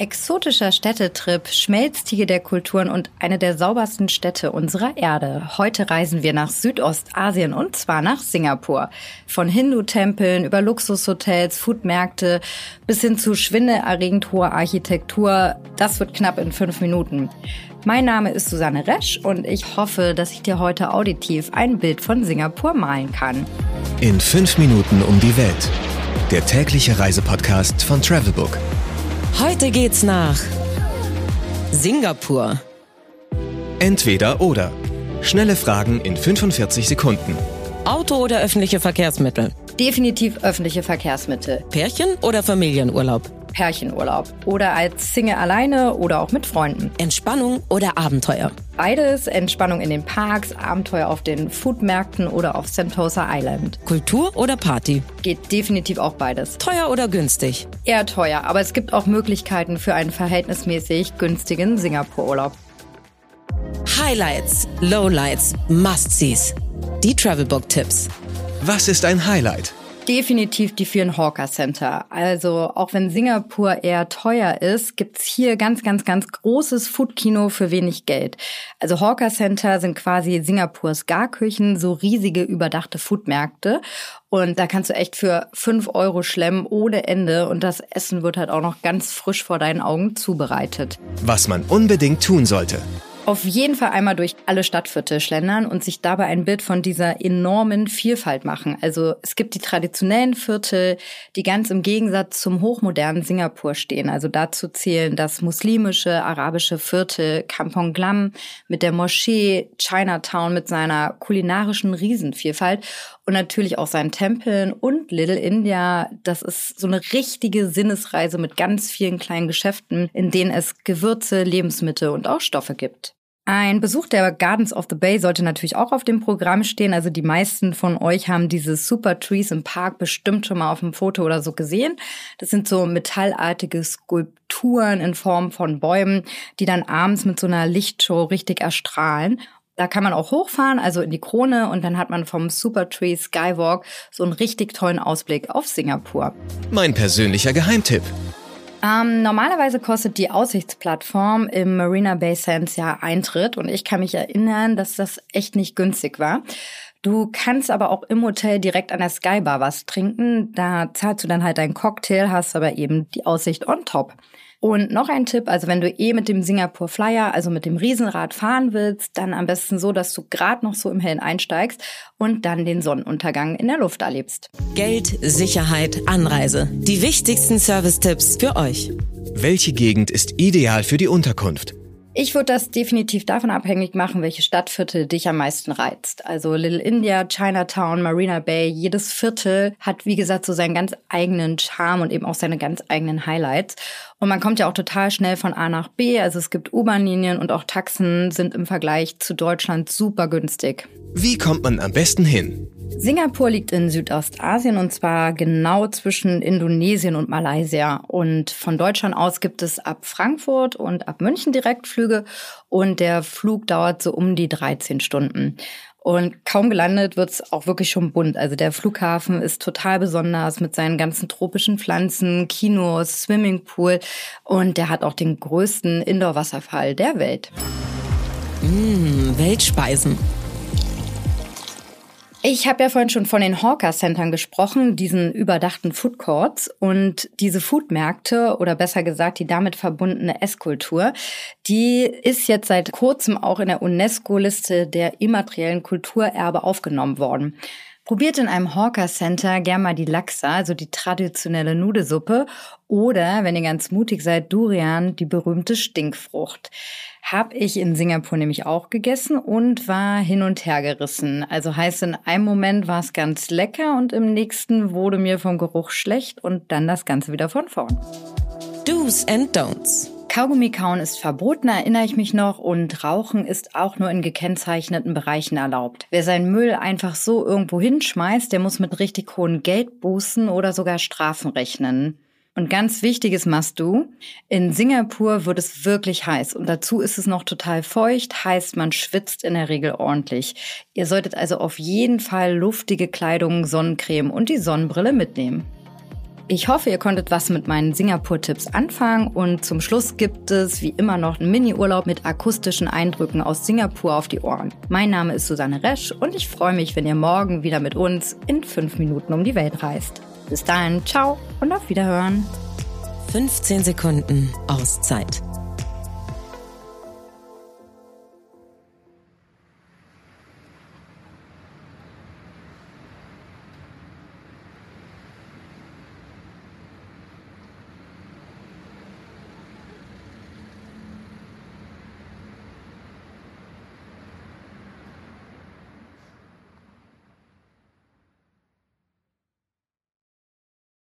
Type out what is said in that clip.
Exotischer Städtetrip, Schmelztiege der Kulturen und eine der saubersten Städte unserer Erde. Heute reisen wir nach Südostasien und zwar nach Singapur. Von Hindu-Tempeln über Luxushotels, Foodmärkte bis hin zu schwindelerregend hoher Architektur. Das wird knapp in fünf Minuten. Mein Name ist Susanne Resch und ich hoffe, dass ich dir heute auditiv ein Bild von Singapur malen kann. In fünf Minuten um die Welt. Der tägliche Reisepodcast von Travelbook. Heute geht's nach Singapur. Entweder oder. Schnelle Fragen in 45 Sekunden. Auto oder öffentliche Verkehrsmittel? Definitiv öffentliche Verkehrsmittel. Pärchen oder Familienurlaub? Pärchenurlaub. Oder als Single alleine oder auch mit Freunden. Entspannung oder Abenteuer? Beides, Entspannung in den Parks, Abenteuer auf den Foodmärkten oder auf Sentosa Island. Kultur oder Party? Geht definitiv auch beides. Teuer oder günstig? Eher teuer, aber es gibt auch Möglichkeiten für einen verhältnismäßig günstigen Singapur-Urlaub. Highlights, Lowlights, Must-Sees. Die Travelbook-Tipps. Was ist ein Highlight? Definitiv die vielen Hawker Center. Also auch wenn Singapur eher teuer ist, gibt's hier ganz, ganz, ganz großes Foodkino für wenig Geld. Also Hawker Center sind quasi Singapurs Garküchen, so riesige überdachte Foodmärkte. Und da kannst du echt für fünf Euro schlemmen ohne Ende. Und das Essen wird halt auch noch ganz frisch vor deinen Augen zubereitet. Was man unbedingt tun sollte auf jeden Fall einmal durch alle Stadtviertel schlendern und sich dabei ein Bild von dieser enormen Vielfalt machen. Also es gibt die traditionellen Viertel, die ganz im Gegensatz zum hochmodernen Singapur stehen. Also dazu zählen das muslimische, arabische Viertel Kampong Glam mit der Moschee, Chinatown mit seiner kulinarischen Riesenvielfalt und natürlich auch seinen Tempeln und Little India. Das ist so eine richtige Sinnesreise mit ganz vielen kleinen Geschäften, in denen es Gewürze, Lebensmittel und auch Stoffe gibt. Ein Besuch der Gardens of the Bay sollte natürlich auch auf dem Programm stehen. Also die meisten von euch haben diese Super Trees im Park bestimmt schon mal auf dem Foto oder so gesehen. Das sind so metallartige Skulpturen in Form von Bäumen, die dann abends mit so einer Lichtshow richtig erstrahlen. Da kann man auch hochfahren, also in die Krone, und dann hat man vom Super Tree Skywalk so einen richtig tollen Ausblick auf Singapur. Mein persönlicher Geheimtipp. Ähm, normalerweise kostet die Aussichtsplattform im Marina Bay Sands ja Eintritt und ich kann mich erinnern, dass das echt nicht günstig war. Du kannst aber auch im Hotel direkt an der Skybar was trinken. Da zahlst du dann halt deinen Cocktail, hast aber eben die Aussicht on top. Und noch ein Tipp, also wenn du eh mit dem Singapur Flyer, also mit dem Riesenrad fahren willst, dann am besten so, dass du gerade noch so im Hellen einsteigst und dann den Sonnenuntergang in der Luft erlebst. Geld, Sicherheit, Anreise. Die wichtigsten Service-Tipps für euch. Welche Gegend ist ideal für die Unterkunft? Ich würde das definitiv davon abhängig machen, welche Stadtviertel dich am meisten reizt. Also Little India, Chinatown, Marina Bay, jedes Viertel hat, wie gesagt, so seinen ganz eigenen Charme und eben auch seine ganz eigenen Highlights. Und man kommt ja auch total schnell von A nach B. Also es gibt U-Bahn-Linien und auch Taxen sind im Vergleich zu Deutschland super günstig. Wie kommt man am besten hin? Singapur liegt in Südostasien und zwar genau zwischen Indonesien und Malaysia. Und von Deutschland aus gibt es ab Frankfurt und ab München Direktflüge und der Flug dauert so um die 13 Stunden. Und kaum gelandet wird's auch wirklich schon bunt. Also der Flughafen ist total besonders mit seinen ganzen tropischen Pflanzen, Kinos, Swimmingpool und der hat auch den größten Indoor-Wasserfall der Welt. Mmh, Weltspeisen. Ich habe ja vorhin schon von den Hawker Centern gesprochen, diesen überdachten Food Courts und diese Foodmärkte oder besser gesagt die damit verbundene Esskultur, die ist jetzt seit kurzem auch in der UNESCO-Liste der immateriellen Kulturerbe aufgenommen worden. Probiert in einem Hawker Center gern mal die Laksa, also die traditionelle Nudelsuppe, oder, wenn ihr ganz mutig seid, Durian, die berühmte Stinkfrucht. Hab ich in Singapur nämlich auch gegessen und war hin und her gerissen. Also heißt, in einem Moment war es ganz lecker und im nächsten wurde mir vom Geruch schlecht und dann das Ganze wieder von vorn. Do's and Don'ts. Kaugummi kauen ist verboten, erinnere ich mich noch, und Rauchen ist auch nur in gekennzeichneten Bereichen erlaubt. Wer seinen Müll einfach so irgendwo hinschmeißt, der muss mit richtig hohen Geldbußen oder sogar Strafen rechnen. Und ganz wichtiges machst du. In Singapur wird es wirklich heiß und dazu ist es noch total feucht, heißt man schwitzt in der Regel ordentlich. Ihr solltet also auf jeden Fall luftige Kleidung, Sonnencreme und die Sonnenbrille mitnehmen. Ich hoffe, ihr konntet was mit meinen Singapur-Tipps anfangen und zum Schluss gibt es wie immer noch einen Mini-Urlaub mit akustischen Eindrücken aus Singapur auf die Ohren. Mein Name ist Susanne Resch und ich freue mich, wenn ihr morgen wieder mit uns in fünf Minuten um die Welt reist. Bis dahin, ciao und auf Wiederhören. 15 Sekunden Auszeit